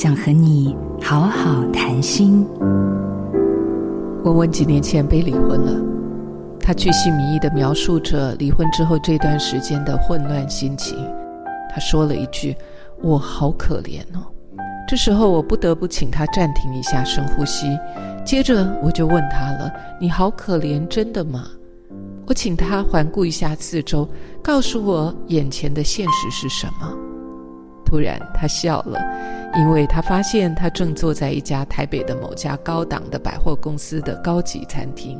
想和你好好谈心。文文几年前被离婚了，她巨细靡遗的描述着离婚之后这段时间的混乱心情。她说了一句：“我好可怜哦。”这时候我不得不请她暂停一下，深呼吸。接着我就问她了：“你好可怜，真的吗？”我请她环顾一下四周，告诉我眼前的现实是什么。突然，他笑了，因为他发现他正坐在一家台北的某家高档的百货公司的高级餐厅。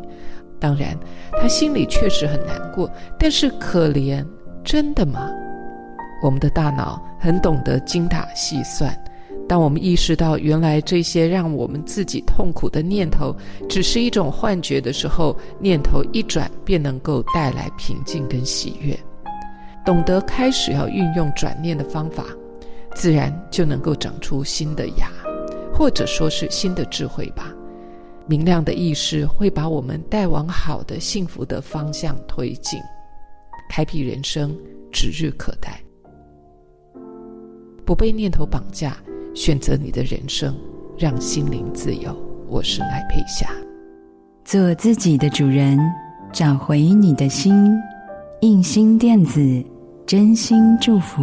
当然，他心里确实很难过，但是可怜，真的吗？我们的大脑很懂得精打细算。当我们意识到原来这些让我们自己痛苦的念头只是一种幻觉的时候，念头一转便能够带来平静跟喜悦。懂得开始要运用转念的方法，自然就能够长出新的芽，或者说是新的智慧吧。明亮的意识会把我们带往好的幸福的方向推进，开辟人生指日可待。不被念头绑架。选择你的人生，让心灵自由。我是赖佩霞，做自己的主人，找回你的心。印心电子，真心祝福。